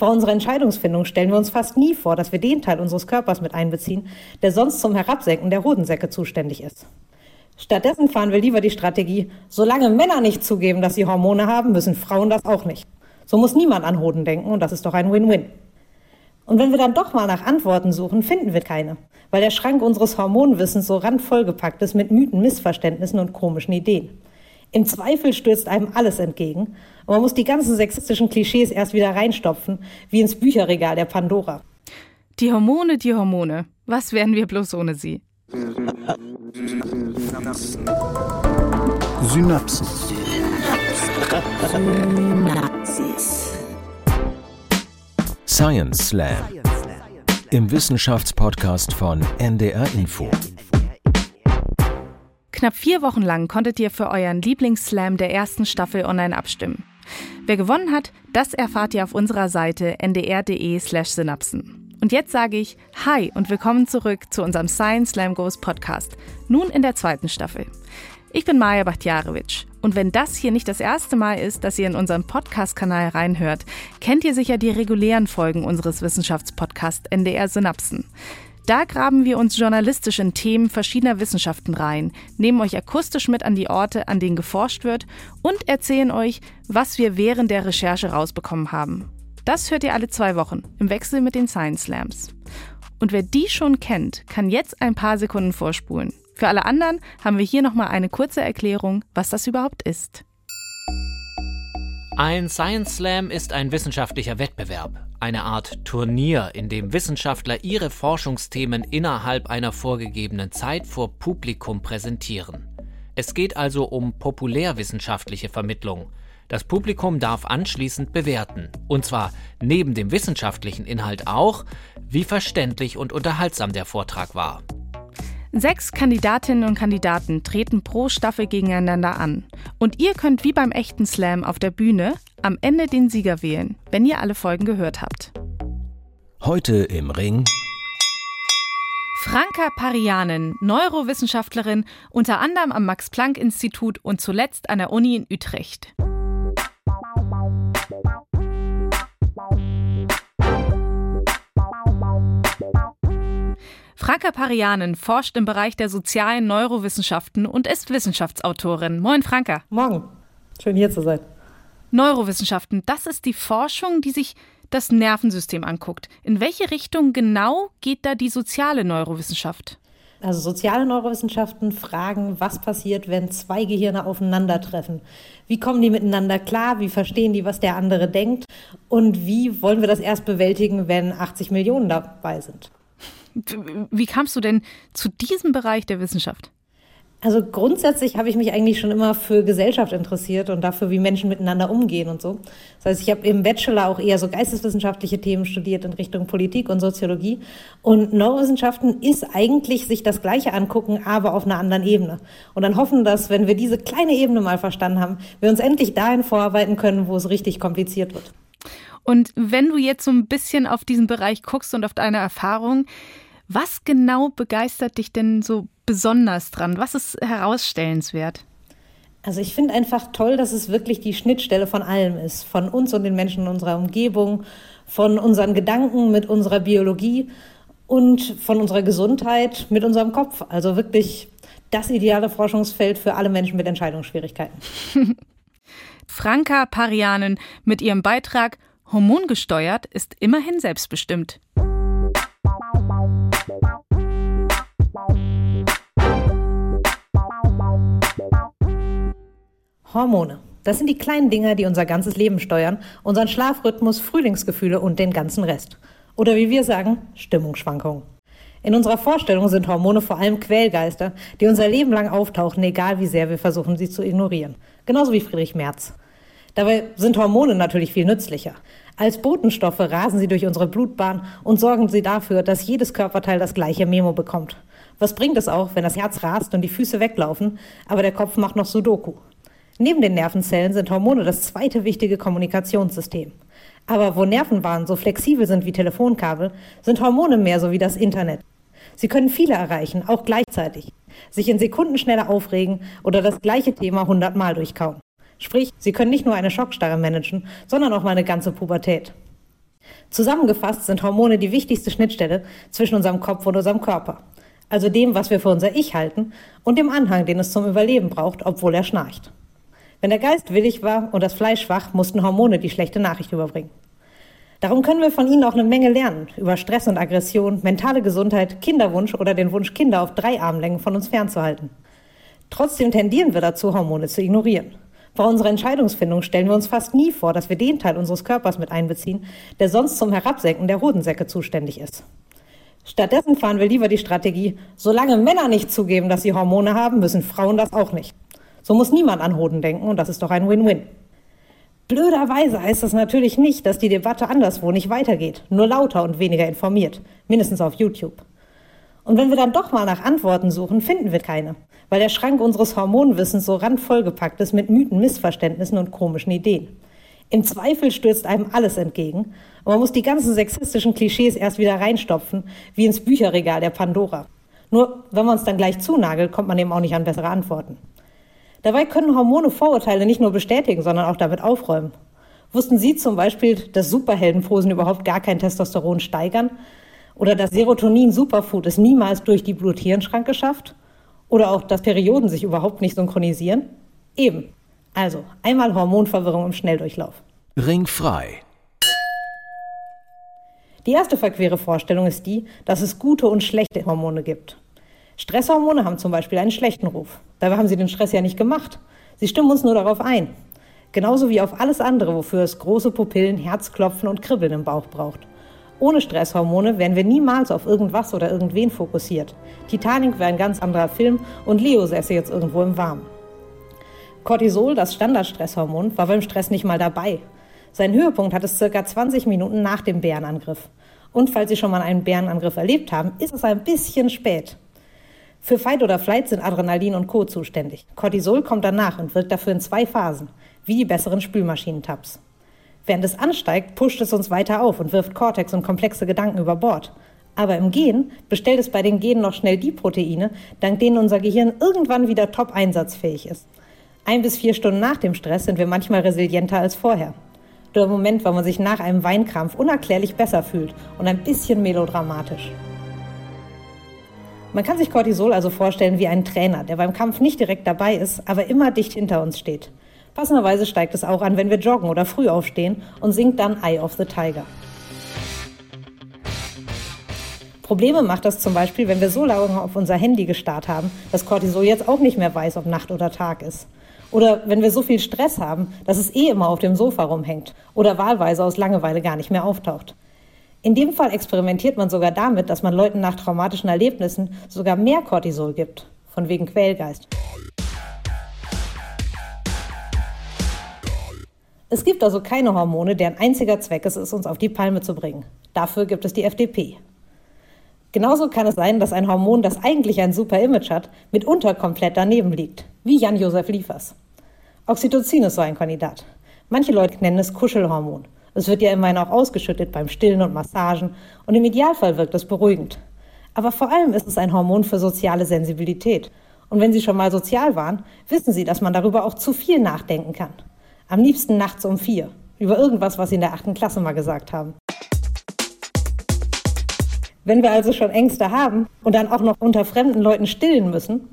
Bei unserer Entscheidungsfindung stellen wir uns fast nie vor, dass wir den Teil unseres Körpers mit einbeziehen, der sonst zum Herabsenken der Hodensäcke zuständig ist. Stattdessen fahren wir lieber die Strategie, solange Männer nicht zugeben, dass sie Hormone haben, müssen Frauen das auch nicht. So muss niemand an Hoden denken und das ist doch ein Win-Win. Und wenn wir dann doch mal nach Antworten suchen, finden wir keine, weil der Schrank unseres Hormonwissens so randvollgepackt ist mit Mythen, Missverständnissen und komischen Ideen. Im Zweifel stürzt einem alles entgegen und man muss die ganzen sexistischen Klischees erst wieder reinstopfen, wie ins Bücherregal der Pandora. Die Hormone, die Hormone. Was wären wir bloß ohne sie? Synapsen. Synapsis. Science Slam. Im Wissenschaftspodcast von NDR Info. Knapp vier Wochen lang konntet ihr für euren Lieblingsslam der ersten Staffel online abstimmen. Wer gewonnen hat, das erfahrt ihr auf unserer Seite ndr.de/synapsen. Und jetzt sage ich Hi und willkommen zurück zu unserem Science Slam Goes Podcast, nun in der zweiten Staffel. Ich bin Maja Bachtjarewitsch und wenn das hier nicht das erste Mal ist, dass ihr in unseren Podcast-Kanal reinhört, kennt ihr sicher die regulären Folgen unseres Wissenschaftspodcasts NDR Synapsen. Da graben wir uns journalistisch in Themen verschiedener Wissenschaften rein, nehmen euch akustisch mit an die Orte, an denen geforscht wird und erzählen euch, was wir während der Recherche rausbekommen haben. Das hört ihr alle zwei Wochen im Wechsel mit den Science Slams. Und wer die schon kennt, kann jetzt ein paar Sekunden vorspulen. Für alle anderen haben wir hier nochmal eine kurze Erklärung, was das überhaupt ist. Ein Science Slam ist ein wissenschaftlicher Wettbewerb, eine Art Turnier, in dem Wissenschaftler ihre Forschungsthemen innerhalb einer vorgegebenen Zeit vor Publikum präsentieren. Es geht also um populärwissenschaftliche Vermittlung, das Publikum darf anschließend bewerten. Und zwar neben dem wissenschaftlichen Inhalt auch, wie verständlich und unterhaltsam der Vortrag war. Sechs Kandidatinnen und Kandidaten treten pro Staffel gegeneinander an. Und ihr könnt wie beim echten Slam auf der Bühne am Ende den Sieger wählen, wenn ihr alle Folgen gehört habt. Heute im Ring. Franka Parianen, Neurowissenschaftlerin, unter anderem am Max-Planck-Institut und zuletzt an der Uni in Utrecht. Franka Parianen forscht im Bereich der sozialen Neurowissenschaften und ist Wissenschaftsautorin. Moin, Franka. Morgen. Schön hier zu sein. Neurowissenschaften, das ist die Forschung, die sich das Nervensystem anguckt. In welche Richtung genau geht da die soziale Neurowissenschaft? Also soziale Neurowissenschaften fragen, was passiert, wenn zwei Gehirne aufeinandertreffen. Wie kommen die miteinander klar? Wie verstehen die, was der andere denkt? Und wie wollen wir das erst bewältigen, wenn 80 Millionen dabei sind? Wie kamst du denn zu diesem Bereich der Wissenschaft? Also grundsätzlich habe ich mich eigentlich schon immer für Gesellschaft interessiert und dafür, wie Menschen miteinander umgehen und so. Das heißt, ich habe im Bachelor auch eher so geisteswissenschaftliche Themen studiert in Richtung Politik und Soziologie. Und Neurowissenschaften ist eigentlich sich das Gleiche angucken, aber auf einer anderen Ebene. Und dann hoffen, dass, wenn wir diese kleine Ebene mal verstanden haben, wir uns endlich dahin vorarbeiten können, wo es richtig kompliziert wird. Und wenn du jetzt so ein bisschen auf diesen Bereich guckst und auf deine Erfahrung, was genau begeistert dich denn so besonders dran? Was ist herausstellenswert? Also ich finde einfach toll, dass es wirklich die Schnittstelle von allem ist, von uns und den Menschen in unserer Umgebung, von unseren Gedanken mit unserer Biologie und von unserer Gesundheit mit unserem Kopf. Also wirklich das ideale Forschungsfeld für alle Menschen mit Entscheidungsschwierigkeiten. Franka Parianen mit ihrem Beitrag Hormongesteuert ist immerhin selbstbestimmt. Hormone. Das sind die kleinen Dinger, die unser ganzes Leben steuern, unseren Schlafrhythmus, Frühlingsgefühle und den ganzen Rest. Oder wie wir sagen, Stimmungsschwankungen. In unserer Vorstellung sind Hormone vor allem Quälgeister, die unser Leben lang auftauchen, egal wie sehr wir versuchen, sie zu ignorieren. Genauso wie Friedrich Merz. Dabei sind Hormone natürlich viel nützlicher. Als Botenstoffe rasen sie durch unsere Blutbahn und sorgen sie dafür, dass jedes Körperteil das gleiche Memo bekommt. Was bringt es auch, wenn das Herz rast und die Füße weglaufen, aber der Kopf macht noch Sudoku? Neben den Nervenzellen sind Hormone das zweite wichtige Kommunikationssystem. Aber wo Nervenbahnen so flexibel sind wie Telefonkabel, sind Hormone mehr so wie das Internet. Sie können viele erreichen, auch gleichzeitig, sich in Sekunden schneller aufregen oder das gleiche Thema hundertmal durchkauen. Sprich, sie können nicht nur eine Schockstarre managen, sondern auch mal eine ganze Pubertät. Zusammengefasst sind Hormone die wichtigste Schnittstelle zwischen unserem Kopf und unserem Körper. Also dem, was wir für unser Ich halten und dem Anhang, den es zum Überleben braucht, obwohl er schnarcht. Wenn der Geist willig war und das Fleisch schwach, mussten Hormone die schlechte Nachricht überbringen. Darum können wir von ihnen auch eine Menge lernen über Stress und Aggression, mentale Gesundheit, Kinderwunsch oder den Wunsch, Kinder auf drei Armlängen von uns fernzuhalten. Trotzdem tendieren wir dazu, Hormone zu ignorieren. Bei unserer Entscheidungsfindung stellen wir uns fast nie vor, dass wir den Teil unseres Körpers mit einbeziehen, der sonst zum Herabsenken der Hodensäcke zuständig ist. Stattdessen fahren wir lieber die Strategie, solange Männer nicht zugeben, dass sie Hormone haben, müssen Frauen das auch nicht. So muss niemand an Hoden denken und das ist doch ein Win-Win. Blöderweise heißt das natürlich nicht, dass die Debatte anderswo nicht weitergeht, nur lauter und weniger informiert, mindestens auf YouTube. Und wenn wir dann doch mal nach Antworten suchen, finden wir keine, weil der Schrank unseres Hormonwissens so randvollgepackt ist mit Mythen, Missverständnissen und komischen Ideen. Im Zweifel stürzt einem alles entgegen und man muss die ganzen sexistischen Klischees erst wieder reinstopfen, wie ins Bücherregal der Pandora. Nur wenn man uns dann gleich zunagelt, kommt man eben auch nicht an bessere Antworten. Dabei können Hormone Vorurteile nicht nur bestätigen, sondern auch damit aufräumen. Wussten Sie zum Beispiel, dass Superheldenposen überhaupt gar kein Testosteron steigern? Oder dass Serotonin Superfood es niemals durch die Blut-Hirn-Schranke schafft? Oder auch, dass Perioden sich überhaupt nicht synchronisieren? Eben. Also, einmal Hormonverwirrung im Schnelldurchlauf. Ringfrei. Die erste verquere Vorstellung ist die, dass es gute und schlechte Hormone gibt. Stresshormone haben zum Beispiel einen schlechten Ruf. Dabei haben sie den Stress ja nicht gemacht. Sie stimmen uns nur darauf ein. Genauso wie auf alles andere, wofür es große Pupillen, Herzklopfen und Kribbeln im Bauch braucht. Ohne Stresshormone wären wir niemals auf irgendwas oder irgendwen fokussiert. Titanic wäre ein ganz anderer Film und Leo säße jetzt irgendwo im Warmen. Cortisol, das Standardstresshormon, war beim Stress nicht mal dabei. Sein Höhepunkt hat es circa 20 Minuten nach dem Bärenangriff. Und falls Sie schon mal einen Bärenangriff erlebt haben, ist es ein bisschen spät. Für Fight oder Flight sind Adrenalin und Co. zuständig. Cortisol kommt danach und wirkt dafür in zwei Phasen, wie die besseren Spülmaschinentabs. Während es ansteigt, pusht es uns weiter auf und wirft Cortex und komplexe Gedanken über Bord. Aber im Gen bestellt es bei den Genen noch schnell die Proteine, dank denen unser Gehirn irgendwann wieder top einsatzfähig ist. Ein bis vier Stunden nach dem Stress sind wir manchmal resilienter als vorher. Der Moment, wo man sich nach einem Weinkrampf unerklärlich besser fühlt und ein bisschen melodramatisch. Man kann sich Cortisol also vorstellen wie einen Trainer, der beim Kampf nicht direkt dabei ist, aber immer dicht hinter uns steht. Passenderweise steigt es auch an, wenn wir joggen oder früh aufstehen und singt dann Eye of the Tiger. Probleme macht das zum Beispiel, wenn wir so lange auf unser Handy gestarrt haben, dass Cortisol jetzt auch nicht mehr weiß, ob Nacht oder Tag ist. Oder wenn wir so viel Stress haben, dass es eh immer auf dem Sofa rumhängt oder wahlweise aus Langeweile gar nicht mehr auftaucht. In dem Fall experimentiert man sogar damit, dass man Leuten nach traumatischen Erlebnissen sogar mehr Cortisol gibt, von wegen Quälgeist. Es gibt also keine Hormone, deren einziger Zweck es ist, uns auf die Palme zu bringen. Dafür gibt es die FDP. Genauso kann es sein, dass ein Hormon, das eigentlich ein super Image hat, mitunter komplett daneben liegt, wie Jan-Josef Liefers. Oxytocin ist so ein Kandidat. Manche Leute nennen es Kuschelhormon. Es wird ja immerhin auch ausgeschüttet beim Stillen und Massagen und im Idealfall wirkt es beruhigend. Aber vor allem ist es ein Hormon für soziale Sensibilität. Und wenn Sie schon mal sozial waren, wissen Sie, dass man darüber auch zu viel nachdenken kann. Am liebsten nachts um vier. Über irgendwas, was Sie in der achten Klasse mal gesagt haben. Wenn wir also schon Ängste haben und dann auch noch unter fremden Leuten stillen müssen,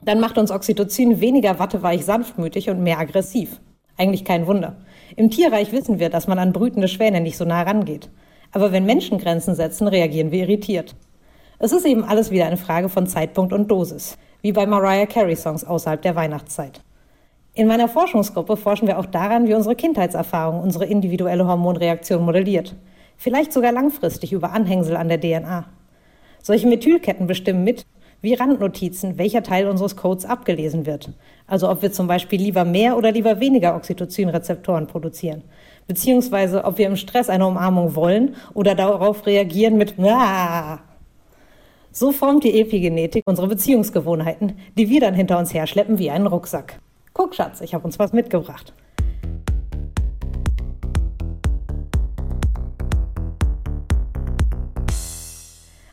dann macht uns Oxytocin weniger watteweich sanftmütig und mehr aggressiv. Eigentlich kein Wunder. Im Tierreich wissen wir, dass man an brütende Schwäne nicht so nah rangeht. Aber wenn Menschen Grenzen setzen, reagieren wir irritiert. Es ist eben alles wieder eine Frage von Zeitpunkt und Dosis, wie bei Mariah Carey Songs außerhalb der Weihnachtszeit. In meiner Forschungsgruppe forschen wir auch daran, wie unsere Kindheitserfahrung unsere individuelle Hormonreaktion modelliert. Vielleicht sogar langfristig über Anhängsel an der DNA. Solche Methylketten bestimmen mit, wie Randnotizen, welcher Teil unseres Codes abgelesen wird. Also ob wir zum Beispiel lieber mehr oder lieber weniger Oxytocin-Rezeptoren produzieren. Beziehungsweise ob wir im Stress eine Umarmung wollen oder darauf reagieren mit Aah. So formt die Epigenetik unsere Beziehungsgewohnheiten, die wir dann hinter uns herschleppen wie einen Rucksack. Guck, Schatz, ich habe uns was mitgebracht.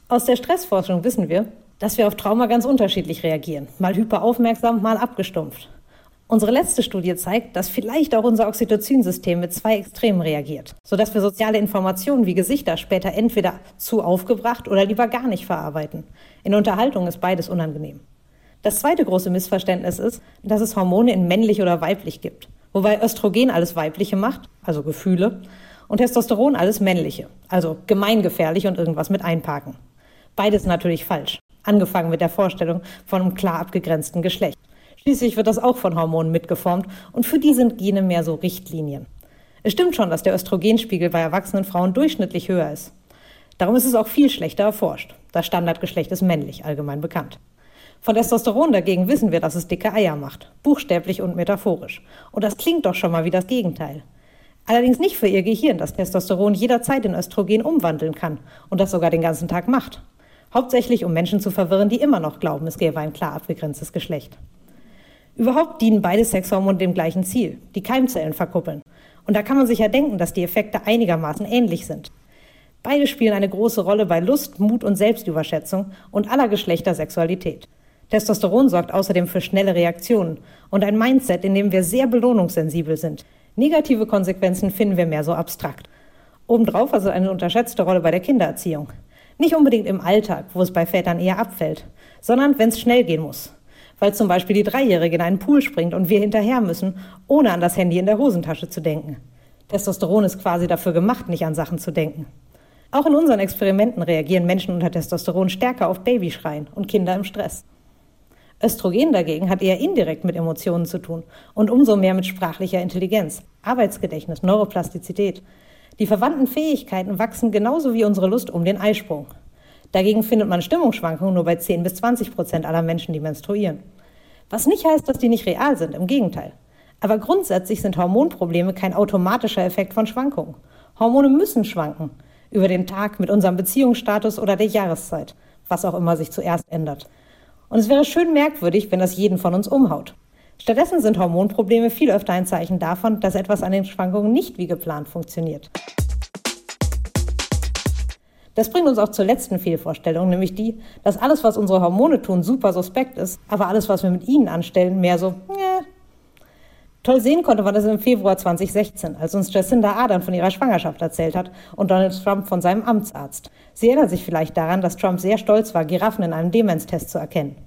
Aus der Stressforschung wissen wir, dass wir auf Trauma ganz unterschiedlich reagieren. Mal hyperaufmerksam, mal abgestumpft. Unsere letzte Studie zeigt, dass vielleicht auch unser Oxytocin-System mit zwei Extremen reagiert, sodass wir soziale Informationen wie Gesichter später entweder zu aufgebracht oder lieber gar nicht verarbeiten. In Unterhaltung ist beides unangenehm. Das zweite große Missverständnis ist, dass es Hormone in männlich oder weiblich gibt, wobei Östrogen alles Weibliche macht, also Gefühle, und Testosteron alles Männliche, also gemeingefährlich und irgendwas mit einparken. Beides natürlich falsch, angefangen mit der Vorstellung von einem klar abgegrenzten Geschlecht. Schließlich wird das auch von Hormonen mitgeformt und für die sind Gene mehr so Richtlinien. Es stimmt schon, dass der Östrogenspiegel bei erwachsenen Frauen durchschnittlich höher ist. Darum ist es auch viel schlechter erforscht. Das Standardgeschlecht ist männlich, allgemein bekannt. Von Testosteron dagegen wissen wir, dass es dicke Eier macht, buchstäblich und metaphorisch. Und das klingt doch schon mal wie das Gegenteil. Allerdings nicht für ihr Gehirn, das Testosteron jederzeit in Östrogen umwandeln kann und das sogar den ganzen Tag macht. Hauptsächlich um Menschen zu verwirren, die immer noch glauben, es gäbe ein klar abgegrenztes Geschlecht. Überhaupt dienen beide Sexhormone dem gleichen Ziel, die Keimzellen verkuppeln. Und da kann man sich ja denken, dass die Effekte einigermaßen ähnlich sind. Beide spielen eine große Rolle bei Lust, Mut und Selbstüberschätzung und aller Geschlechter Sexualität. Testosteron sorgt außerdem für schnelle Reaktionen und ein Mindset, in dem wir sehr belohnungssensibel sind. Negative Konsequenzen finden wir mehr so abstrakt. Obendrauf also eine unterschätzte Rolle bei der Kindererziehung. Nicht unbedingt im Alltag, wo es bei Vätern eher abfällt, sondern wenn es schnell gehen muss weil zum Beispiel die Dreijährige in einen Pool springt und wir hinterher müssen, ohne an das Handy in der Hosentasche zu denken. Testosteron ist quasi dafür gemacht, nicht an Sachen zu denken. Auch in unseren Experimenten reagieren Menschen unter Testosteron stärker auf Babyschreien und Kinder im Stress. Östrogen dagegen hat eher indirekt mit Emotionen zu tun und umso mehr mit sprachlicher Intelligenz, Arbeitsgedächtnis, Neuroplastizität. Die verwandten Fähigkeiten wachsen genauso wie unsere Lust um den Eisprung. Dagegen findet man Stimmungsschwankungen nur bei 10 bis 20 Prozent aller Menschen, die menstruieren. Was nicht heißt, dass die nicht real sind, im Gegenteil. Aber grundsätzlich sind Hormonprobleme kein automatischer Effekt von Schwankungen. Hormone müssen schwanken. Über den Tag, mit unserem Beziehungsstatus oder der Jahreszeit. Was auch immer sich zuerst ändert. Und es wäre schön merkwürdig, wenn das jeden von uns umhaut. Stattdessen sind Hormonprobleme viel öfter ein Zeichen davon, dass etwas an den Schwankungen nicht wie geplant funktioniert. Das bringt uns auch zur letzten Fehlvorstellung, nämlich die, dass alles, was unsere Hormone tun, super suspekt ist, aber alles, was wir mit ihnen anstellen, mehr so, äh. Toll sehen konnte man das im Februar 2016, als uns Jacinda Ardern von ihrer Schwangerschaft erzählt hat und Donald Trump von seinem Amtsarzt. Sie erinnert sich vielleicht daran, dass Trump sehr stolz war, Giraffen in einem Demenztest zu erkennen.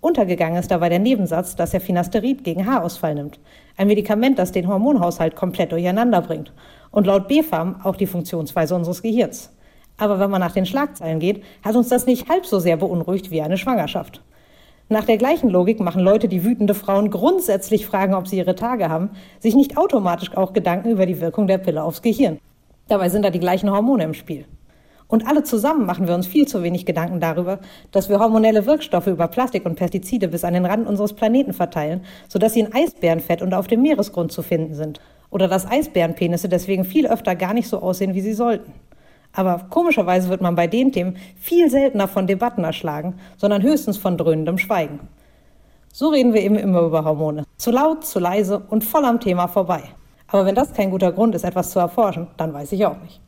Untergegangen ist dabei der Nebensatz, dass er Finasterid gegen Haarausfall nimmt. Ein Medikament, das den Hormonhaushalt komplett durcheinander bringt. Und laut BfArM auch die Funktionsweise unseres Gehirns. Aber wenn man nach den Schlagzeilen geht, hat uns das nicht halb so sehr beunruhigt wie eine Schwangerschaft. Nach der gleichen Logik machen Leute, die wütende Frauen grundsätzlich fragen, ob sie ihre Tage haben, sich nicht automatisch auch Gedanken über die Wirkung der Pille aufs Gehirn. Dabei sind da die gleichen Hormone im Spiel. Und alle zusammen machen wir uns viel zu wenig Gedanken darüber, dass wir hormonelle Wirkstoffe über Plastik und Pestizide bis an den Rand unseres Planeten verteilen, sodass sie in Eisbärenfett und auf dem Meeresgrund zu finden sind. Oder dass Eisbärenpenisse deswegen viel öfter gar nicht so aussehen, wie sie sollten. Aber komischerweise wird man bei den Themen viel seltener von Debatten erschlagen, sondern höchstens von dröhnendem Schweigen. So reden wir eben immer über Hormone. Zu laut, zu leise und voll am Thema vorbei. Aber wenn das kein guter Grund ist, etwas zu erforschen, dann weiß ich auch nicht.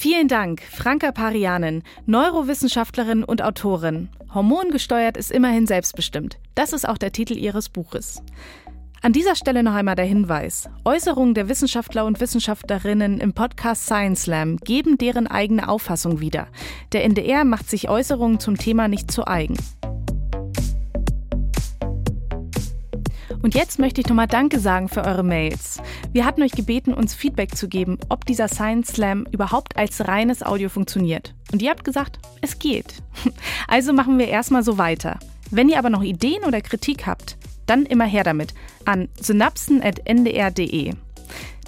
Vielen Dank, Franka Parianen, Neurowissenschaftlerin und Autorin. Hormongesteuert ist immerhin selbstbestimmt. Das ist auch der Titel ihres Buches. An dieser Stelle noch einmal der Hinweis. Äußerungen der Wissenschaftler und Wissenschaftlerinnen im Podcast Science Slam geben deren eigene Auffassung wieder. Der NDR macht sich Äußerungen zum Thema nicht zu eigen. Und jetzt möchte ich nochmal Danke sagen für eure Mails. Wir hatten euch gebeten, uns Feedback zu geben, ob dieser Science Slam überhaupt als reines Audio funktioniert. Und ihr habt gesagt, es geht. Also machen wir erstmal so weiter. Wenn ihr aber noch Ideen oder Kritik habt, dann immer her damit an synapsen.ndr.de.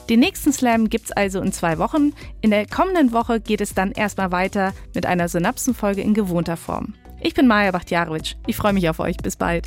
Den nächsten Slam gibt's also in zwei Wochen. In der kommenden Woche geht es dann erstmal weiter mit einer Synapsenfolge in gewohnter Form. Ich bin Maja Bachtjarowitsch. Ich freue mich auf euch. Bis bald.